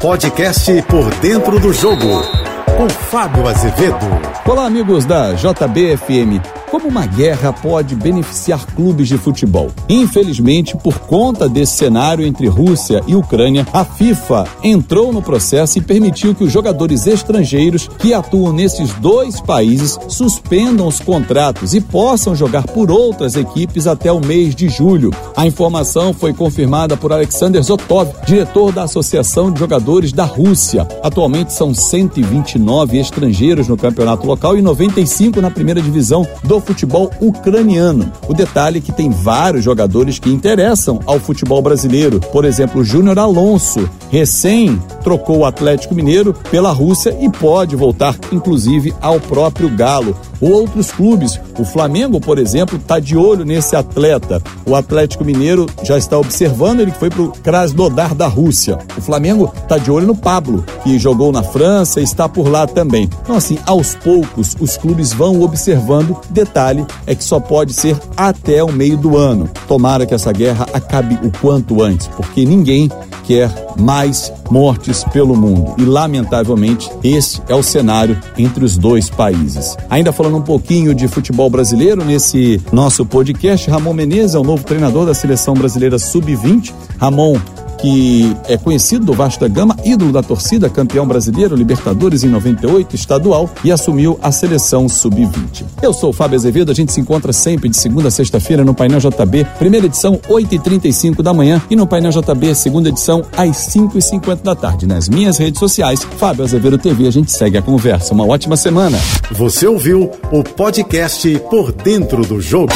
Podcast Por Dentro do Jogo, com Fábio Azevedo. Olá, amigos da JBFM. Como uma guerra pode beneficiar clubes de futebol? Infelizmente, por conta desse cenário entre Rússia e Ucrânia, a FIFA entrou no processo e permitiu que os jogadores estrangeiros que atuam nesses dois países suspendam os contratos e possam jogar por outras equipes até o mês de julho. A informação foi confirmada por Alexander Zotov, diretor da Associação de Jogadores da Rússia. Atualmente são 129 estrangeiros no campeonato local e 95 na primeira divisão do futebol ucraniano. O detalhe é que tem vários jogadores que interessam ao futebol brasileiro. Por exemplo, Júnior Alonso, recém trocou o Atlético Mineiro pela Rússia e pode voltar, inclusive, ao próprio Galo. Outros clubes, o Flamengo, por exemplo, está de olho nesse atleta. O Atlético Mineiro já está observando, ele foi para o Krasnodar da Rússia. O Flamengo está de olho no Pablo, que jogou na França e está por lá também. Então, assim, aos poucos, os clubes vão observando detalhe é que só pode ser até o meio do ano. Tomara que essa guerra acabe o quanto antes, porque ninguém quer mais mortes pelo mundo. E, lamentavelmente, esse é o cenário entre os dois países. Ainda falando um pouquinho de futebol brasileiro, nesse nosso podcast, Ramon Menezes é o novo treinador da seleção brasileira sub-20. Ramon que é conhecido do Vasco da Gama, ídolo da torcida, campeão brasileiro, Libertadores em 98, estadual e assumiu a seleção sub-20. Eu sou o Fábio Azevedo, a gente se encontra sempre de segunda a sexta-feira no Painel JB, primeira edição 8h35 da manhã e no Painel JB, segunda edição às 5h50 da tarde. Nas minhas redes sociais, Fábio Azevedo TV, a gente segue a conversa. Uma ótima semana. Você ouviu o podcast Por Dentro do Jogo.